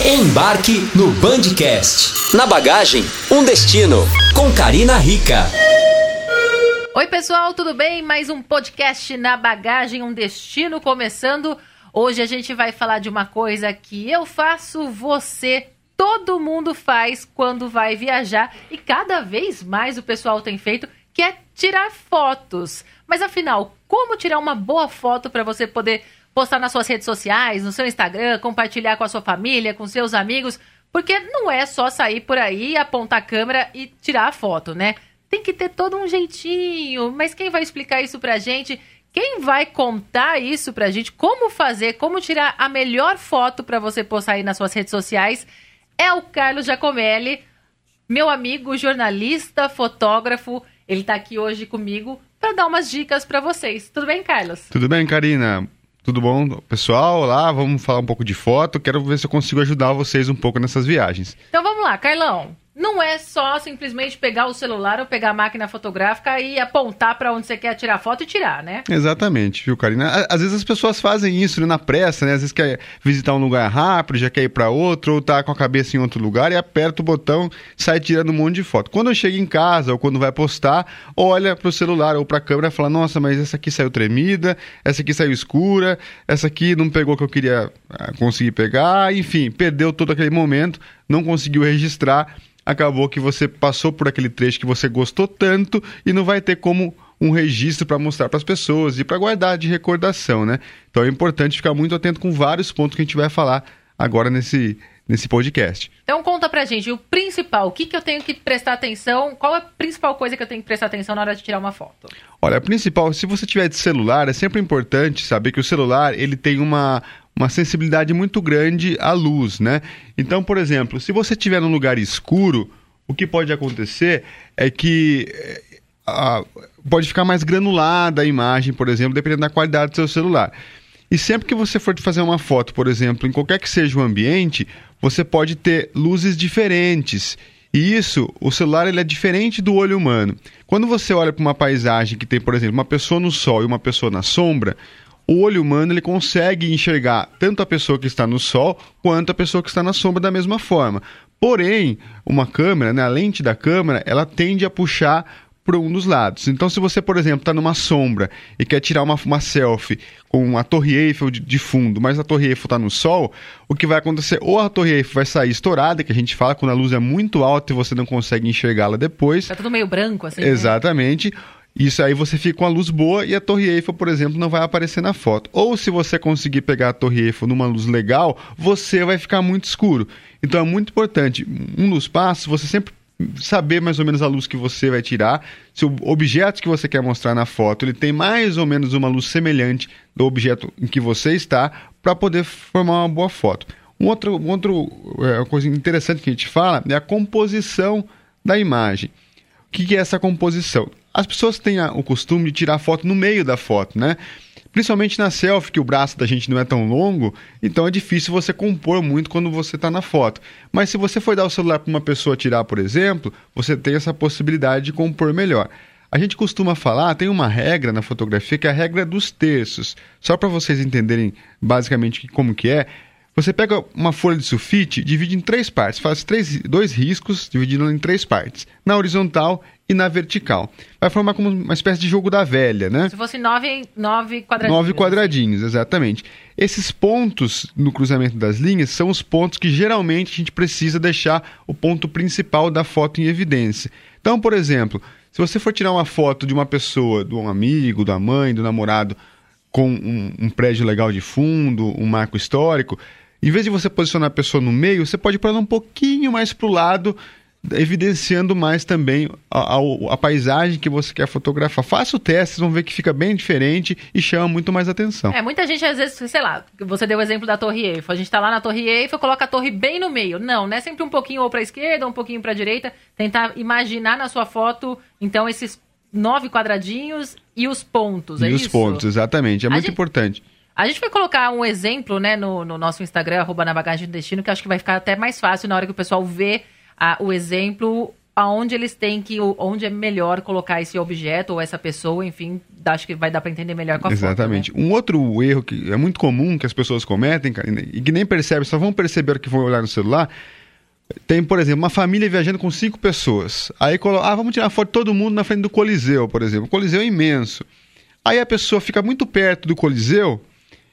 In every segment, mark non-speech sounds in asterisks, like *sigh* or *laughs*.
Embarque no Bandcast. Na bagagem, um destino. Com Karina Rica. Oi, pessoal, tudo bem? Mais um podcast na bagagem, um destino começando. Hoje a gente vai falar de uma coisa que eu faço, você, todo mundo faz quando vai viajar e cada vez mais o pessoal tem feito, que é tirar fotos. Mas afinal, como tirar uma boa foto para você poder postar nas suas redes sociais, no seu Instagram, compartilhar com a sua família, com seus amigos, porque não é só sair por aí, apontar a câmera e tirar a foto, né? Tem que ter todo um jeitinho. Mas quem vai explicar isso pra gente? Quem vai contar isso pra gente? Como fazer, como tirar a melhor foto para você postar aí nas suas redes sociais? É o Carlos Giacomelli, meu amigo jornalista, fotógrafo. Ele tá aqui hoje comigo para dar umas dicas para vocês. Tudo bem, Carlos? Tudo bem, Karina? Tudo bom, pessoal? Olá, vamos falar um pouco de foto. Quero ver se eu consigo ajudar vocês um pouco nessas viagens. Então vamos lá, Carlão não é só simplesmente pegar o celular ou pegar a máquina fotográfica e apontar para onde você quer tirar foto e tirar, né? Exatamente, viu, Karina? Às vezes as pessoas fazem isso né, na pressa, né? Às vezes quer visitar um lugar rápido, já quer ir para outro, ou tá com a cabeça em outro lugar e aperta o botão, sai tirando um monte de foto. Quando chega em casa ou quando vai postar, olha para o celular ou para a câmera e fala: "Nossa, mas essa aqui saiu tremida, essa aqui saiu escura, essa aqui não pegou o que eu queria ah, conseguir pegar", enfim, perdeu todo aquele momento, não conseguiu registrar acabou que você passou por aquele trecho que você gostou tanto e não vai ter como um registro para mostrar para as pessoas e para guardar de recordação, né? Então é importante ficar muito atento com vários pontos que a gente vai falar agora nesse, nesse podcast. Então conta pra gente o principal, o que, que eu tenho que prestar atenção, qual é a principal coisa que eu tenho que prestar atenção na hora de tirar uma foto? Olha, a principal, se você tiver de celular, é sempre importante saber que o celular ele tem uma, uma sensibilidade muito grande à luz, né? Então, por exemplo, se você estiver num lugar escuro, o que pode acontecer é que eh, pode ficar mais granulada a imagem, por exemplo, dependendo da qualidade do seu celular. E sempre que você for fazer uma foto, por exemplo, em qualquer que seja o ambiente, você pode ter luzes diferentes. E isso, o celular ele é diferente do olho humano. Quando você olha para uma paisagem que tem, por exemplo, uma pessoa no sol e uma pessoa na sombra, o olho humano ele consegue enxergar tanto a pessoa que está no sol quanto a pessoa que está na sombra da mesma forma. Porém, uma câmera, né, a lente da câmera, ela tende a puxar para um dos lados. Então, se você, por exemplo, está numa sombra e quer tirar uma, uma selfie com a Torre Eiffel de, de fundo, mas a Torre Eiffel está no sol, o que vai acontecer? Ou a Torre Eiffel vai sair estourada, que a gente fala quando a luz é muito alta e você não consegue enxergá-la depois. Está tudo meio branco, assim. Né? Exatamente. Né? Isso aí você fica com a luz boa e a Torre Eiffel, por exemplo, não vai aparecer na foto. Ou se você conseguir pegar a Torre Eiffel numa luz legal, você vai ficar muito escuro. Então é muito importante, um dos passos, você sempre saber mais ou menos a luz que você vai tirar, se o objeto que você quer mostrar na foto, ele tem mais ou menos uma luz semelhante do objeto em que você está, para poder formar uma boa foto. Um outro, um outro é, coisa interessante que a gente fala é a composição da imagem. O que, que é essa composição? As pessoas têm o costume de tirar foto no meio da foto, né? Principalmente na selfie, que o braço da gente não é tão longo, então é difícil você compor muito quando você está na foto. Mas se você for dar o celular para uma pessoa tirar, por exemplo, você tem essa possibilidade de compor melhor. A gente costuma falar, tem uma regra na fotografia que é a regra dos terços. Só para vocês entenderem basicamente como que é, você pega uma folha de sulfite, divide em três partes, faz três, dois riscos, dividindo em três partes, na horizontal e na vertical. Vai formar como uma espécie de jogo da velha, né? Se fosse nove, nove quadradinhos. Nove quadradinhos, exatamente. Esses pontos no cruzamento das linhas são os pontos que geralmente a gente precisa deixar o ponto principal da foto em evidência. Então, por exemplo, se você for tirar uma foto de uma pessoa, de um amigo, da mãe, do namorado, com um, um prédio legal de fundo, um marco histórico, em vez de você posicionar a pessoa no meio, você pode pôr ela um pouquinho mais para o lado, evidenciando mais também a, a, a, paisagem que você quer fotografar. Faça o teste, vocês vão ver que fica bem diferente e chama muito mais atenção. É, muita gente às vezes, sei lá, você deu o exemplo da Torre Eiffel. A gente está lá na Torre Eiffel, coloca a torre bem no meio. Não, né? Sempre um pouquinho ou para a esquerda, um pouquinho para a direita. Tentar imaginar na sua foto, então, esses nove quadradinhos e os pontos, é e os pontos, exatamente. É muito gente... importante. A gente vai colocar um exemplo, né, no, no nosso Instagram, arroba na bagagem do destino, que acho que vai ficar até mais fácil na hora que o pessoal vê a, o exemplo aonde eles têm que, onde é melhor colocar esse objeto ou essa pessoa, enfim, acho que vai dar para entender melhor com a Exatamente. foto, né? Um outro erro que é muito comum que as pessoas cometem e que nem percebem, só vão perceber que vão olhar no celular, tem, por exemplo, uma família viajando com cinco pessoas. Aí, ah, vamos tirar foto de todo mundo na frente do Coliseu, por exemplo. O Coliseu é imenso. Aí a pessoa fica muito perto do Coliseu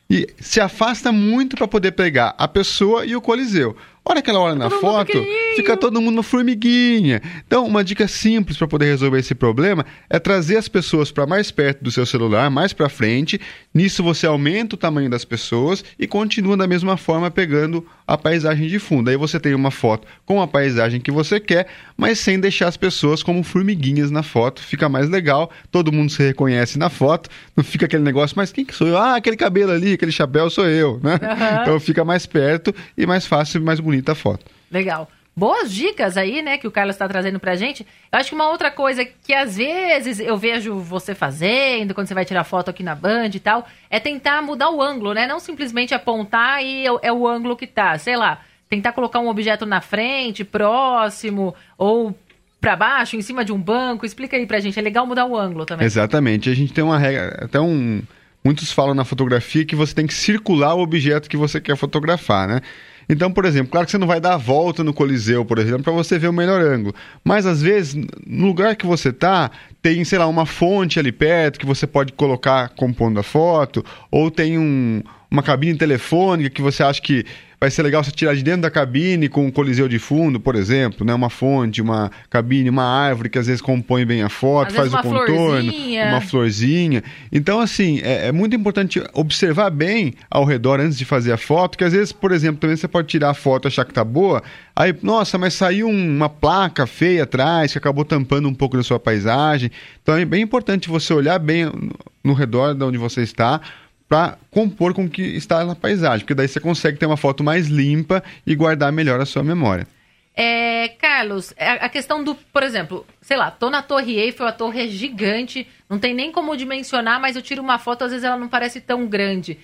e se afasta muito para poder pegar a pessoa e o Coliseu. Hora que ela olha na foto, fica todo mundo formiguinha. Então, uma dica simples para poder resolver esse problema é trazer as pessoas para mais perto do seu celular, mais para frente. Nisso você aumenta o tamanho das pessoas e continua da mesma forma pegando a paisagem de fundo. Aí você tem uma foto com a paisagem que você quer, mas sem deixar as pessoas como formiguinhas na foto. Fica mais legal, todo mundo se reconhece na foto, não fica aquele negócio, mas quem que sou eu? Ah, aquele cabelo ali, aquele chapéu sou eu, né? Uhum. Então fica mais perto e mais fácil, mais bonito bonita foto. Legal. Boas dicas aí, né, que o Carlos está trazendo pra gente. Eu acho que uma outra coisa que às vezes eu vejo você fazendo, quando você vai tirar foto aqui na Band e tal, é tentar mudar o ângulo, né? Não simplesmente apontar e é o ângulo que tá. Sei lá, tentar colocar um objeto na frente, próximo, ou para baixo, em cima de um banco. Explica aí pra gente. É legal mudar o ângulo também. Exatamente. A gente tem uma regra, até um. Muitos falam na fotografia que você tem que circular o objeto que você quer fotografar, né? Então, por exemplo, claro que você não vai dar a volta no Coliseu, por exemplo, para você ver o melhor ângulo. Mas às vezes, no lugar que você está, tem, sei lá, uma fonte ali perto que você pode colocar compondo a foto, ou tem um, uma cabine telefônica que você acha que vai ser legal você tirar de dentro da cabine com um coliseu de fundo, por exemplo, né? Uma fonte, uma cabine, uma árvore que às vezes compõe bem a foto, às faz o contorno, florzinha. uma florzinha. Então, assim, é, é, muito importante observar bem ao redor antes de fazer a foto, que às vezes, por exemplo, também você pode tirar a foto achar que tá boa, aí, nossa, mas saiu uma placa feia atrás que acabou tampando um pouco da sua paisagem. Então é bem importante você olhar bem no redor de onde você está para compor com o que está na paisagem, porque daí você consegue ter uma foto mais limpa e guardar melhor a sua memória. É, Carlos, é, a questão do, por exemplo, sei lá, tô na Torre Eiffel, a torre é gigante, não tem nem como dimensionar, mas eu tiro uma foto, às vezes ela não parece tão grande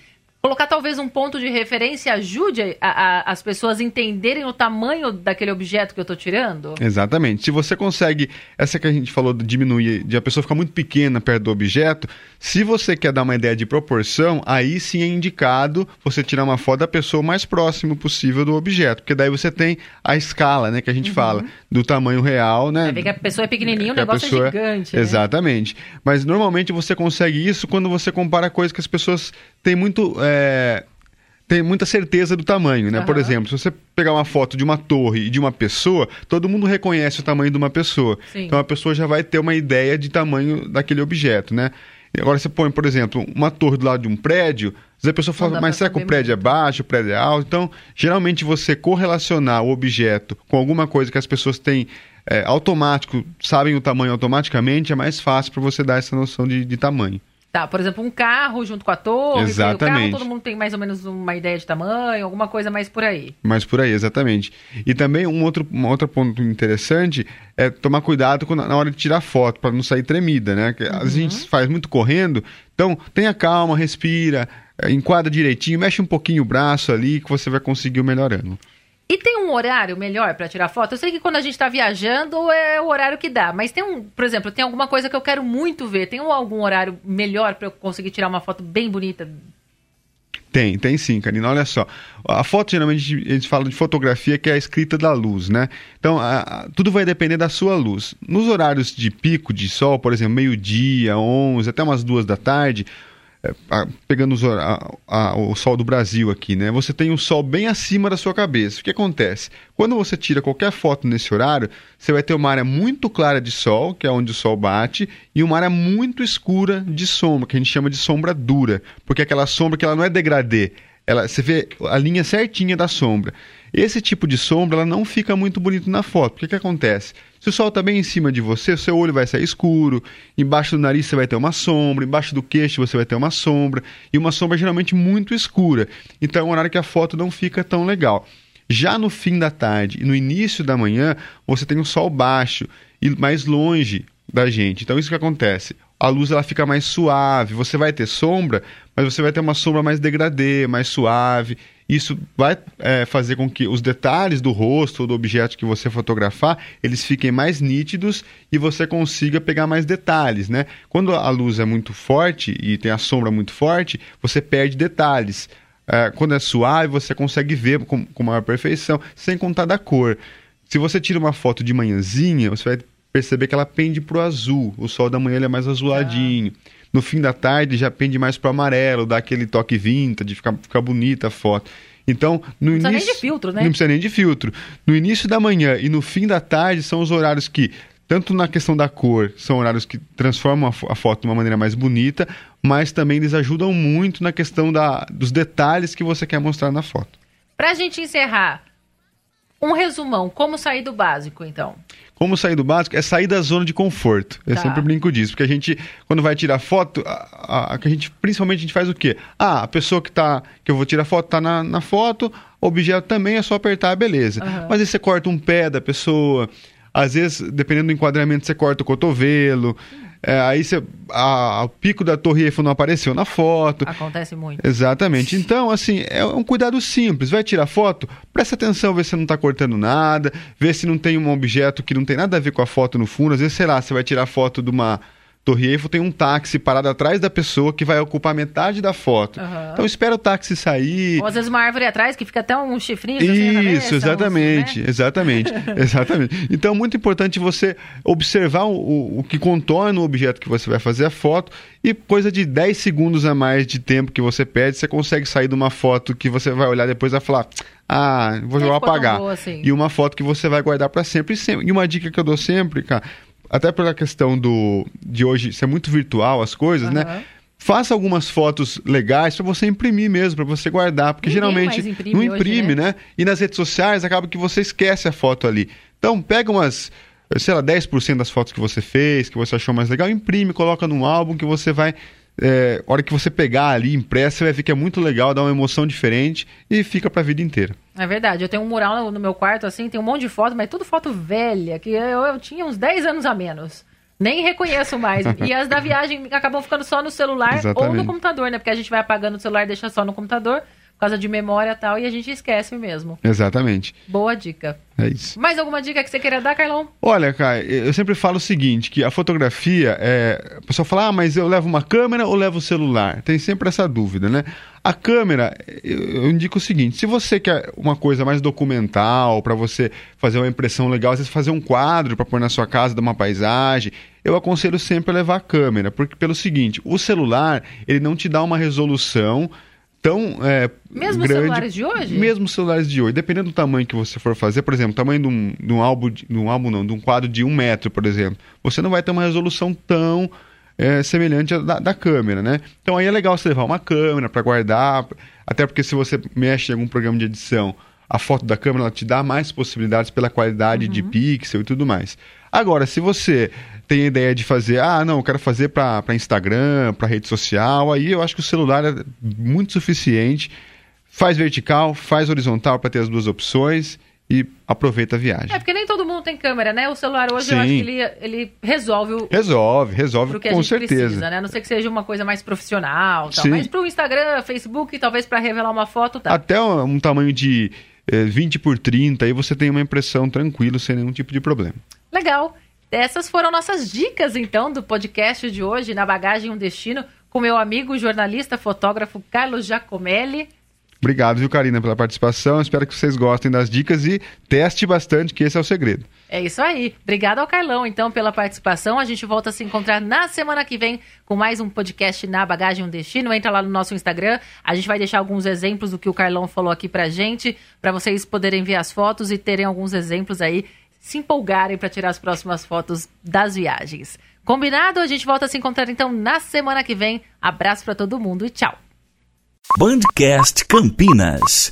colocar talvez um ponto de referência ajude a, a, as pessoas entenderem o tamanho daquele objeto que eu estou tirando? Exatamente. Se você consegue, essa que a gente falou de diminuir, de a pessoa ficar muito pequena perto do objeto, se você quer dar uma ideia de proporção, aí sim é indicado você tirar uma foto da pessoa mais próximo possível do objeto, porque daí você tem a escala, né, que a gente uhum. fala, do tamanho real, né? Vai ver que a pessoa é pequenininha, o negócio é pessoa... é gigante. Né? Exatamente. Mas normalmente você consegue isso quando você compara coisas que as pessoas têm muito. É, é, tem muita certeza do tamanho, né? Uhum. Por exemplo, se você pegar uma foto de uma torre e de uma pessoa, todo mundo reconhece o tamanho de uma pessoa. Sim. Então a pessoa já vai ter uma ideia de tamanho daquele objeto, né? Agora você põe, por exemplo, uma torre do lado de um prédio, a pessoa fala, mas será que o prédio é muito. é baixo, o prédio é alto? Então, geralmente você correlacionar o objeto com alguma coisa que as pessoas têm é, automático, sabem o tamanho automaticamente, é mais fácil para você dar essa noção de, de tamanho. Tá, por exemplo, um carro junto com a torre. Exatamente. O carro, todo mundo tem mais ou menos uma ideia de tamanho, alguma coisa mais por aí. Mais por aí, exatamente. E também um outro, um outro ponto interessante é tomar cuidado na hora de tirar foto, para não sair tremida, né? Uhum. a gente faz muito correndo, então tenha calma, respira, enquadra direitinho, mexe um pouquinho o braço ali que você vai conseguir o melhor ângulo. Um horário melhor para tirar foto? Eu sei que quando a gente está viajando é o horário que dá, mas tem um, por exemplo, tem alguma coisa que eu quero muito ver. Tem algum horário melhor para eu conseguir tirar uma foto bem bonita? Tem, tem sim, Karina. Olha só. A foto, geralmente, a gente fala de fotografia que é a escrita da luz, né? Então, a, a, tudo vai depender da sua luz. Nos horários de pico de sol, por exemplo, meio-dia, 11, até umas duas da tarde, pegando os, a, a, o sol do Brasil aqui, né? Você tem um sol bem acima da sua cabeça. O que acontece? Quando você tira qualquer foto nesse horário, você vai ter uma área muito clara de sol, que é onde o sol bate, e uma área muito escura de sombra, que a gente chama de sombra dura, porque é aquela sombra que ela não é degradê, ela, você vê a linha certinha da sombra. Esse tipo de sombra ela não fica muito bonito na foto. O que, que acontece? Se o sol está bem em cima de você, o seu olho vai sair escuro, embaixo do nariz você vai ter uma sombra, embaixo do queixo você vai ter uma sombra, e uma sombra geralmente muito escura. Então é um horário que a foto não fica tão legal. Já no fim da tarde e no início da manhã, você tem um sol baixo e mais longe da gente. Então isso que acontece. A luz ela fica mais suave, você vai ter sombra, mas você vai ter uma sombra mais degradê, mais suave. Isso vai é, fazer com que os detalhes do rosto ou do objeto que você fotografar, eles fiquem mais nítidos e você consiga pegar mais detalhes, né? Quando a luz é muito forte e tem a sombra muito forte, você perde detalhes. É, quando é suave, você consegue ver com, com maior perfeição, sem contar da cor. Se você tira uma foto de manhãzinha, você vai perceber que ela pende para o azul. O sol da manhã é mais azuladinho. Ah. No fim da tarde já pende mais para o amarelo, dá aquele toque vintage, fica, fica bonita a foto. Então, no não início. Não precisa nem de filtro, né? Não precisa nem de filtro. No início da manhã e no fim da tarde são os horários que, tanto na questão da cor, são horários que transformam a, foto de uma maneira mais bonita, mas também eles ajudam muito na questão da, dos detalhes que você quer mostrar na foto. Para a gente encerrar, um resumão, como sair do básico, então? Como sair do básico é sair da zona de conforto. Eu tá. sempre brinco disso, porque a gente, quando vai tirar foto, a, a, a, gente, principalmente a gente faz o quê? Ah, a pessoa que tá, que eu vou tirar foto tá na, na foto, o objeto também é só apertar, beleza. Uhum. Mas aí você corta um pé da pessoa, às vezes, dependendo do enquadramento, você corta o cotovelo. É, aí você, a, o pico da Torre Eiffel não apareceu na foto. Acontece muito. Exatamente. Então, assim, é um cuidado simples. Vai tirar foto, presta atenção, vê se você não está cortando nada, vê se não tem um objeto que não tem nada a ver com a foto no fundo. Às vezes, sei lá, você vai tirar foto de uma Eiffel tem um táxi parado atrás da pessoa que vai ocupar metade da foto. Uhum. Então espera o táxi sair. Ou às vezes uma árvore atrás que fica até um chifrinho. Isso, exatamente, né? exatamente, *laughs* exatamente. Então é muito importante você observar o, o que contorna o objeto que você vai fazer a foto e coisa de 10 segundos a mais de tempo que você pede, você consegue sair de uma foto que você vai olhar depois e vai falar ah, vou apagar. Assim. E uma foto que você vai guardar para sempre. E uma dica que eu dou sempre, cara, até pela questão do de hoje ser muito virtual as coisas, uhum. né? Faça algumas fotos legais para você imprimir mesmo, para você guardar, porque Ninguém geralmente imprime não imprime, hoje, né? né? E nas redes sociais acaba que você esquece a foto ali. Então, pega umas, sei lá, 10% das fotos que você fez, que você achou mais legal, imprime, coloca num álbum que você vai é, hora que você pegar ali impressa, você vai ver que é muito legal, dá uma emoção diferente e fica para a vida inteira. É verdade, eu tenho um mural no, no, meu quarto assim, tem um monte de foto, mas tudo foto velha, que eu, eu tinha uns 10 anos a menos. Nem reconheço mais. e as da viagem acabam ficando só no celular Exatamente. ou no computador, né? Porque a gente vai apagando o celular e deixa só no computador por causa de memória e tal, e a gente esquece mesmo. Exatamente. Boa dica. É isso. Mais alguma dica que você queira dar, Carlão? Olha, cara, eu sempre falo o seguinte, que a fotografia, é... a pessoa fala, ah, mas eu levo uma câmera ou levo o celular? Tem sempre essa dúvida, né? A câmera, eu indico o seguinte, se você quer uma coisa mais documental, para você fazer uma impressão legal, às vezes fazer um quadro para pôr na sua casa, dar uma paisagem, eu aconselho sempre a levar a câmera, porque pelo seguinte, o celular, ele não te dá uma resolução tão é, mesmo grande, celulares de hoje? Mesmo celulares de hoje, dependendo do tamanho que você for fazer, por exemplo, tamanho de um, de um álbum, de, de um álbum não, de um quadro de um metro, por exemplo, você não vai ter uma resolução tão é, semelhante à da, da, câmera, né? Então aí é legal você levar uma câmera para guardar, até porque se você mexe em algum programa de edição, a foto da câmera ela te dá mais possibilidades pela qualidade uhum. de pixel e tudo mais. Agora, se você tem a ideia de fazer, ah, não, eu quero fazer para Instagram, para rede social, aí eu acho que o celular é muito suficiente. Faz vertical, faz horizontal para ter as duas opções e aproveita a viagem. É, porque nem todo mundo tem câmera, né? O celular hoje Sim. eu acho que ele, ele resolve o. Resolve, resolve com certeza. Precisa, né? A não ser que seja uma coisa mais profissional, tal. Sim. mas para o Instagram, Facebook, talvez para revelar uma foto, tá. Até um tamanho de eh, 20 por 30, aí você tem uma impressão tranquilo, sem nenhum tipo de problema. Legal. Essas foram nossas dicas, então, do podcast de hoje, Na Bagagem Um Destino, com meu amigo jornalista, fotógrafo Carlos Giacomelli. Obrigado, viu, Karina, pela participação. Espero que vocês gostem das dicas e teste bastante, que esse é o segredo. É isso aí. Obrigado ao Carlão, então, pela participação. A gente volta a se encontrar na semana que vem com mais um podcast na Bagagem Um Destino. Entra lá no nosso Instagram. A gente vai deixar alguns exemplos do que o Carlão falou aqui pra gente, para vocês poderem ver as fotos e terem alguns exemplos aí se empolgarem para tirar as próximas fotos das viagens. Combinado? A gente volta a se encontrar então na semana que vem. Abraço para todo mundo e tchau. Bandcast Campinas.